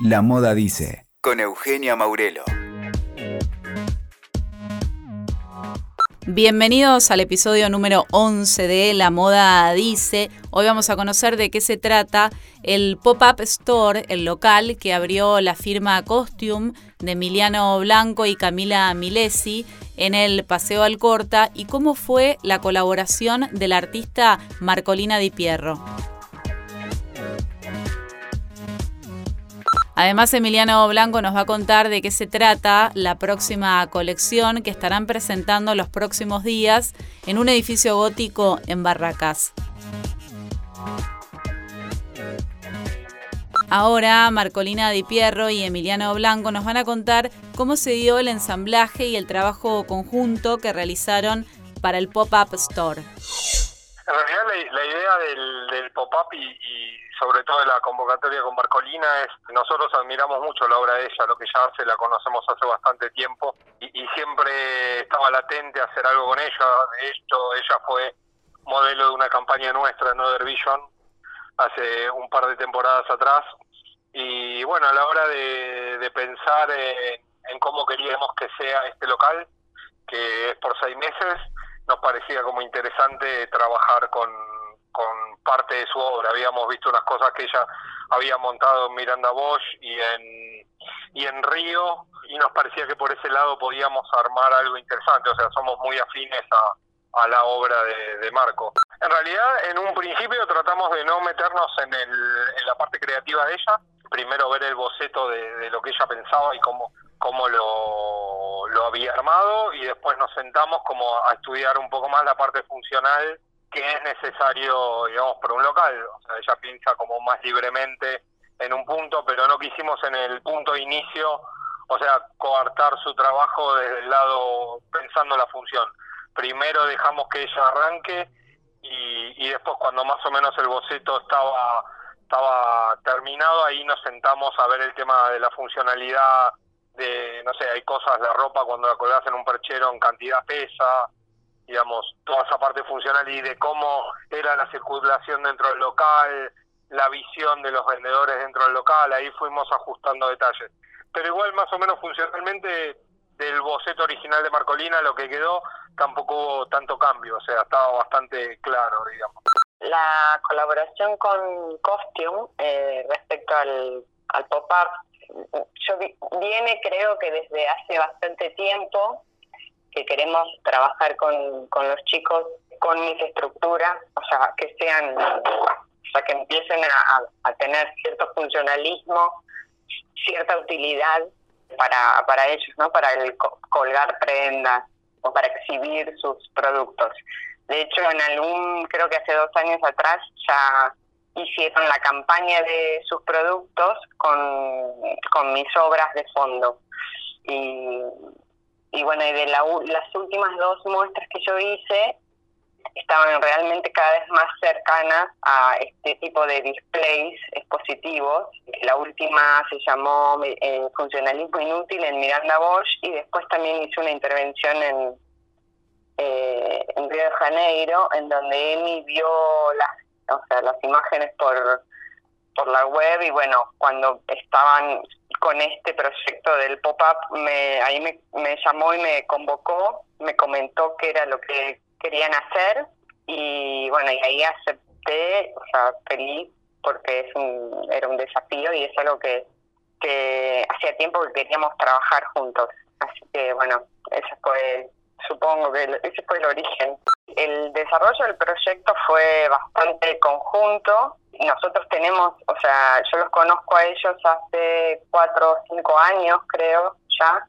La Moda Dice, con Eugenia Maurelo. Bienvenidos al episodio número 11 de La Moda Dice. Hoy vamos a conocer de qué se trata el Pop-Up Store, el local que abrió la firma Costume de Emiliano Blanco y Camila Milesi en el Paseo Alcorta y cómo fue la colaboración del artista Marcolina Di Pierro. Además, Emiliano Blanco nos va a contar de qué se trata la próxima colección que estarán presentando los próximos días en un edificio gótico en Barracas. Ahora Marcolina Di Pierro y Emiliano Blanco nos van a contar cómo se dio el ensamblaje y el trabajo conjunto que realizaron para el Pop-Up Store. En la, idea del, pop-up y, sobre todo de la convocatoria con Marcolina es, nosotros admiramos mucho la obra de ella, lo que ella hace la conocemos hace bastante tiempo y, siempre estaba latente hacer algo con ella. De hecho, ella fue modelo de una campaña nuestra en Other Vision hace un par de temporadas atrás. Y bueno, a la hora de, pensar en cómo queríamos que sea este local, que es por seis meses, nos parecía como interesante trabajar con, con parte de su obra. Habíamos visto unas cosas que ella había montado en Miranda Bosch y en, y en Río, y nos parecía que por ese lado podíamos armar algo interesante. O sea, somos muy afines a, a la obra de, Marco. En realidad, en un principio tratamos de no meternos en, el, en la parte creativa de ella, primero ver el boceto de, de lo que ella pensaba y cómo, cómo lo, lo había armado y después nos sentamos como a estudiar un poco más la parte funcional que es necesario, digamos, por un local. O sea, ella piensa como más libremente en un punto, pero no quisimos en el punto de inicio, o sea, coartar su trabajo desde el lado pensando la función. Primero dejamos que ella arranque y, y después cuando más o menos el boceto estaba estaba terminado, ahí nos sentamos a ver el tema de la funcionalidad de, no sé, hay cosas, la ropa cuando la colgas en un perchero en cantidad pesa, digamos, toda esa parte funcional y de cómo era la circulación dentro del local, la visión de los vendedores dentro del local, ahí fuimos ajustando detalles. Pero igual más o menos funcionalmente del boceto original de Marcolina lo que quedó tampoco hubo tanto cambio, o sea, estaba bastante claro, digamos. La colaboración con Costume eh, respecto al, al pop-up yo viene creo que desde hace bastante tiempo que queremos trabajar con, con los chicos con mis estructuras, o sea, que sean, o sea, que empiecen a, a tener cierto funcionalismo, cierta utilidad para, para ellos, ¿no? Para el colgar prendas o para exhibir sus productos. De hecho, en algún, creo que hace dos años atrás ya hicieron la campaña de sus productos con, con mis obras de fondo. Y, y bueno, y de las últimas dos muestras que yo hice, estaban realmente cada vez más cercanas a este tipo de displays expositivos. La última se llamó eh, Funcionalismo Inútil en Miranda Bosch y después también hice una intervención en, eh, en Río de Janeiro, en donde Emi vio las o sea, las imágenes por, por la web y bueno, cuando estaban con este proyecto del pop-up, me, ahí me, me llamó y me convocó, me comentó qué era lo que querían hacer y bueno, y ahí acepté, o sea, feliz porque es un, era un desafío y es algo que, que hacía tiempo que queríamos trabajar juntos. Así que bueno, ese fue, supongo que ese fue el origen. El desarrollo del proyecto fue bastante conjunto. Nosotros tenemos, o sea, yo los conozco a ellos hace cuatro o cinco años, creo, ya,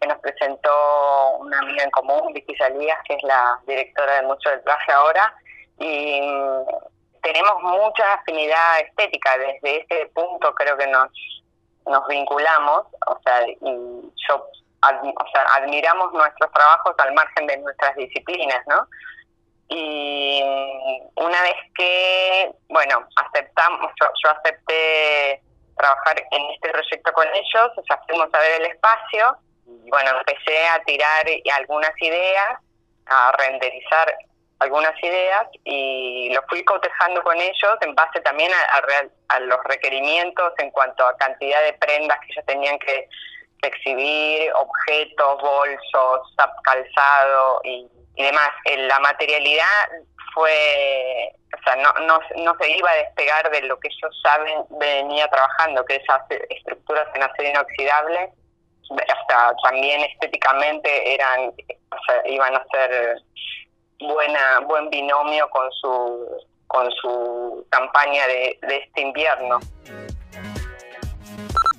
que nos presentó una amiga en común, Vicky Salías, que es la directora de Mucho del Traje ahora, y tenemos mucha afinidad estética. Desde ese punto creo que nos, nos vinculamos, o sea, y yo o sea, admiramos nuestros trabajos al margen de nuestras disciplinas, ¿no? Y una vez que, bueno, aceptamos, yo, acepté trabajar en este proyecto con ellos, o sea, fuimos a ver el espacio, y bueno, empecé a tirar algunas ideas, a renderizar algunas ideas y lo fui cotejando con ellos en base también a, a, los requerimientos en cuanto a cantidad de prendas que ellos tenían que exhibir, objetos, bolsos, calzado y, y demás. La materialidad fue, o sea, no, no, no se iba a despegar de lo que ellos saben venía trabajando, que esas estructuras en acero inoxidable, hasta también estéticamente eran, o sea, iban a ser buena, buen binomio con su, con su campaña de este invierno.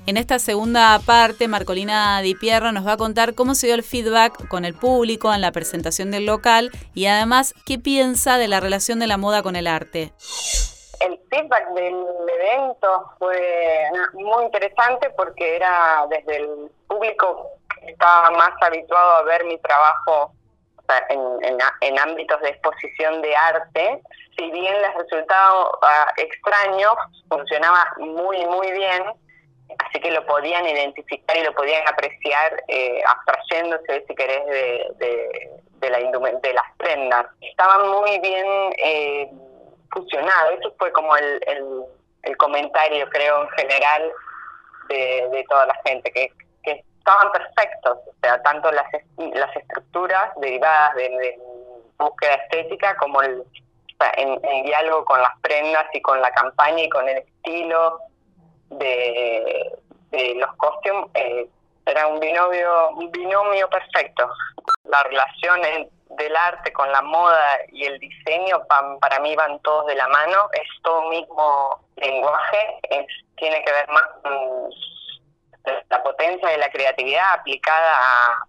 En esta segunda parte, Marcolina Di Pierro nos va a contar cómo se dio el feedback con el público en la presentación del local y además qué piensa de la relación de la moda con el arte. El feedback del evento fue muy interesante porque era desde el público que estaba más habituado a ver mi trabajo en, en, ámbitos de exposición de arte, si bien les resultaba uh, extraño, funcionaba muy, muy bien así que lo podían identificar y lo podían apreciar eh, abstrayéndose, si querés, de, de, la de las prendas. Estaban muy bien eh, fusionados, eso fue como el, el, comentario, creo, en general de, de toda la gente, que, que estaban perfectos, o sea, tanto las, las estructuras derivadas de, de búsqueda estética como el, en diálogo con las prendas y con la campaña y con el estilo de, los costumes eh, era un binomio, un binomio perfecto. La relación del arte con la moda y el diseño para mí van todos de la mano, es todo mismo lenguaje, es, tiene que ver más con la potencia de la creatividad aplicada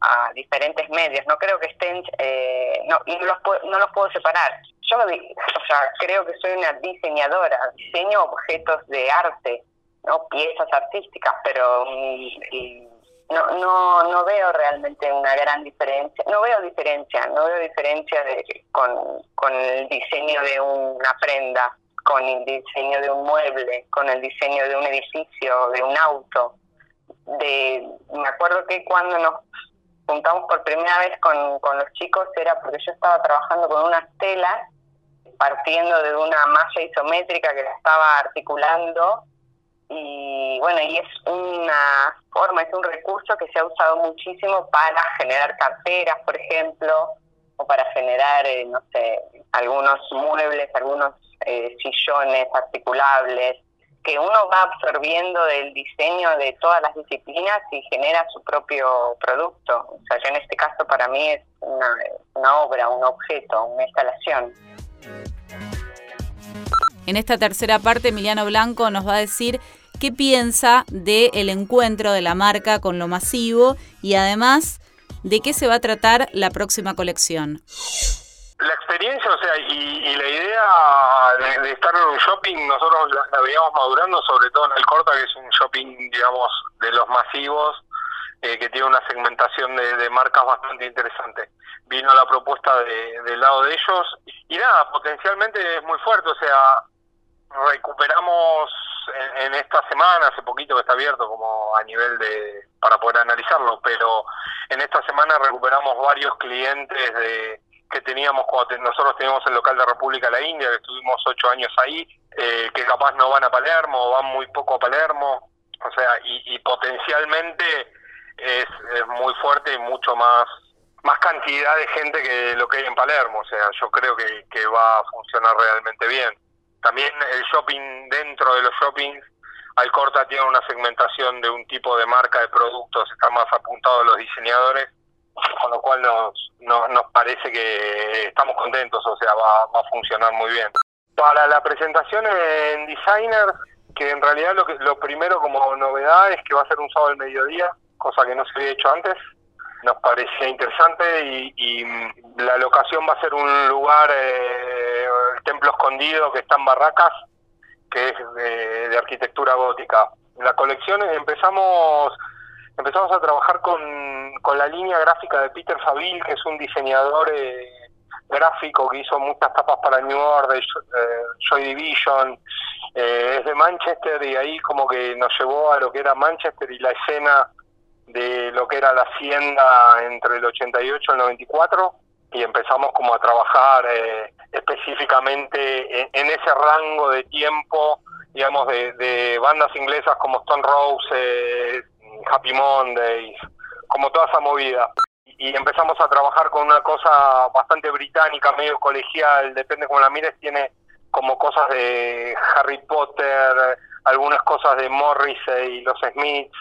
a, diferentes medios. No creo que estén, eh, no, no, los puedo, no los puedo separar. Yo o sea, creo que soy una diseñadora, diseño objetos de arte, no piezas artísticas, pero mm, no, no, no veo realmente una gran diferencia, no veo diferencia, no veo diferencia de, con, con el diseño de una prenda, con el diseño de un mueble, con el diseño de un edificio, de un auto. De, me acuerdo que cuando nos juntamos por primera vez con, con los chicos era porque yo estaba trabajando con unas telas, partiendo de una malla isométrica que la estaba articulando y bueno, y es una forma, es un recurso que se ha usado muchísimo para generar carteras, por ejemplo, o para generar, eh, no sé, algunos muebles, algunos eh, sillones articulables, que uno va absorbiendo del diseño de todas las disciplinas y genera su propio producto. O sea, yo en este caso para mí es una, una obra, un objeto, una instalación. En esta tercera parte, Emiliano Blanco nos va a decir qué piensa del encuentro de la marca con lo masivo y además de qué se va a tratar la próxima colección. La experiencia, o sea, y, la idea de, estar en un shopping, nosotros la, veíamos madurando, sobre todo en el Corta, que es un shopping, digamos, de los masivos, eh, que tiene una segmentación de, marcas bastante interesante. Vino la propuesta del lado de ellos y nada, potencialmente es muy fuerte, o sea, recuperamos en, esta semana, hace poquito que está abierto como a nivel de para poder analizarlo, pero en esta semana recuperamos varios clientes de que teníamos cuando nosotros teníamos el local de República la India, que estuvimos ocho años ahí, eh, que capaz no van a Palermo, van muy poco a Palermo, o sea, y, potencialmente es, es muy fuerte y mucho más más cantidad de gente que lo que hay en Palermo, o sea, yo creo que, que va a funcionar realmente bien. También el shopping dentro de los shoppings, Alcorta tiene una segmentación de un tipo de marca de productos, está más apuntado a los diseñadores, con lo cual nos, nos, parece que estamos contentos, o sea, va, va a funcionar muy bien. Para la presentación en Designer, que en realidad lo, que, lo primero como novedad es que va a ser un sábado al mediodía, cosa que no se había hecho antes, nos parecía interesante y, la locación va a ser un lugar, eh, el templo escondido que está en Barracas, que es de, arquitectura gótica. La colección empezamos empezamos a trabajar con, con la línea gráfica de Peter Faville, que es un diseñador eh, gráfico que hizo muchas tapas para New Order, eh, Joy Division, eh, es de Manchester y ahí como que nos llevó a lo que era Manchester y la escena de lo que era la hacienda entre el 88 y el 94 y empezamos como a trabajar eh, específicamente en, ese rango de tiempo, digamos, de, bandas inglesas como Stone Roses, Happy Mondays, como toda esa movida. Y empezamos a trabajar con una cosa bastante británica, medio colegial, depende cómo la mires, tiene como cosas de Harry Potter, algunas cosas de Morrissey y los Smiths,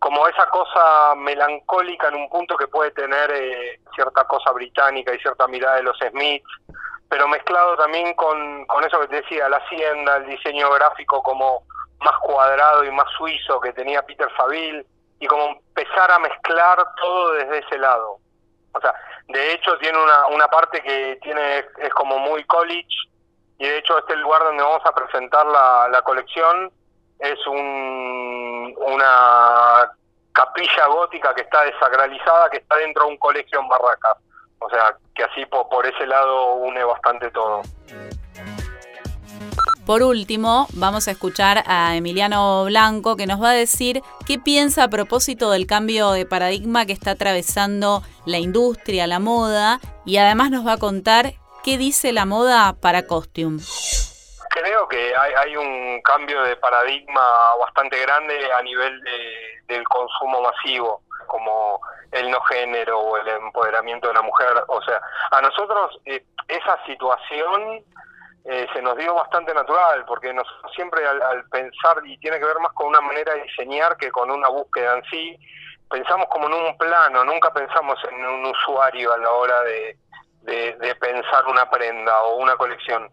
como esa cosa melancólica en un punto que puede tener eh, cierta cosa británica y cierta mirada de los Smiths, pero mezclado también con, con eso que te decía, la hacienda, el diseño gráfico como más cuadrado y más suizo que tenía Peter Faville, y como empezar a mezclar todo desde ese lado. O sea, de hecho tiene una, una parte que tiene es como muy college, y de hecho este lugar donde vamos a presentar la, la colección es un, capilla gótica que está desacralizada, que está dentro de un colegio en Barracas. O sea, que así por, ese lado une bastante todo. Por último, vamos a escuchar a Emiliano Blanco que nos va a decir qué piensa a propósito del cambio de paradigma que está atravesando la industria, la moda, y además nos va a contar qué dice la moda para Costume. Creo que hay, un cambio de paradigma bastante grande a nivel del consumo masivo, como el no género o el empoderamiento de la mujer. O sea, a nosotros eh, esa situación eh, se nos dio bastante natural, porque nosotros siempre al, pensar, y tiene que ver más con una manera de diseñar que con una búsqueda en sí, pensamos como en un plano, nunca pensamos en un usuario a la hora de, de pensar una prenda o una colección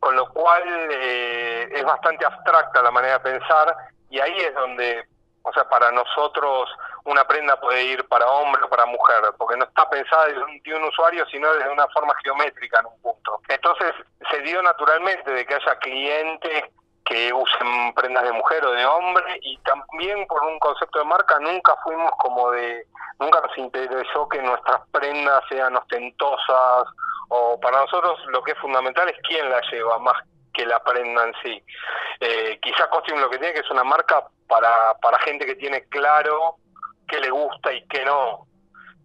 con lo cual eh, es bastante abstracta la manera de pensar y ahí es donde, o sea, para nosotros una prenda puede ir para hombre o para mujer, porque no está pensada desde un, de un usuario, sino desde una forma geométrica en un punto. Entonces se dio naturalmente de que haya clientes que usen prendas de mujer o de hombre y también por un concepto de marca nunca fuimos como de, nunca nos interesó que nuestras prendas sean ostentosas o para nosotros lo que es fundamental es quién la lleva más que la prenda en sí. Eh, quizá Costume lo que tiene que es una marca para, para gente que tiene claro qué le gusta y qué no,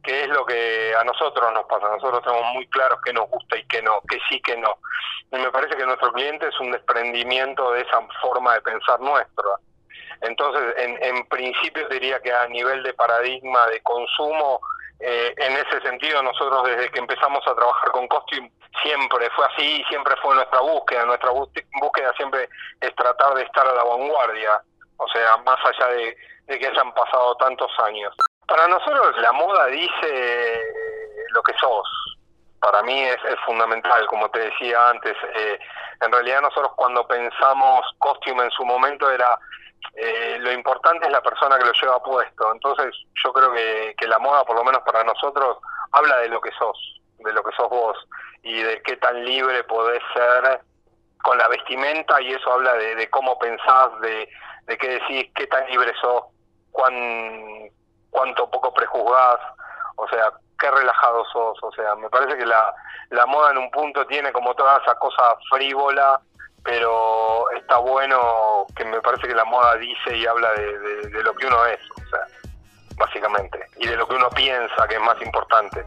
que es lo que a nosotros nos pasa. Nosotros tenemos muy claro qué nos gusta y qué no, que sí, que no. Y me parece que nuestro cliente es un desprendimiento de esa forma de pensar nuestra. Entonces, en, en principio diría que a nivel de paradigma de consumo, eh, en ese sentido, nosotros desde que empezamos a trabajar con Costume, siempre fue así, siempre fue nuestra búsqueda. Nuestra búsqueda siempre es tratar de estar a la vanguardia, o sea, más allá de, que hayan pasado tantos años. Para nosotros la moda dice lo que sos. Para mí es, fundamental, como te decía antes. Eh, en realidad nosotros cuando pensamos Costume en su momento era eh, lo importante es la persona que lo lleva puesto. Entonces yo creo que, que la moda, por lo menos para nosotros, habla de lo que sos, de lo que sos vos y de qué tan libre podés ser con la vestimenta y eso habla de, cómo pensás, de, de qué decís, qué tan libre sos, cuán, cuánto poco prejuzgás, o sea, qué relajado sos, o sea, me parece que la, la moda en un punto tiene como toda esa cosa frívola pero está bueno que me parece que la moda dice y habla de, lo que uno es, o sea, básicamente, y de lo que uno piensa que es más importante.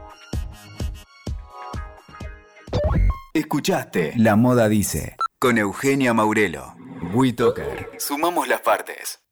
Escuchaste La Moda Dice con Eugenia Maurelo. WeToker. Sumamos las partes.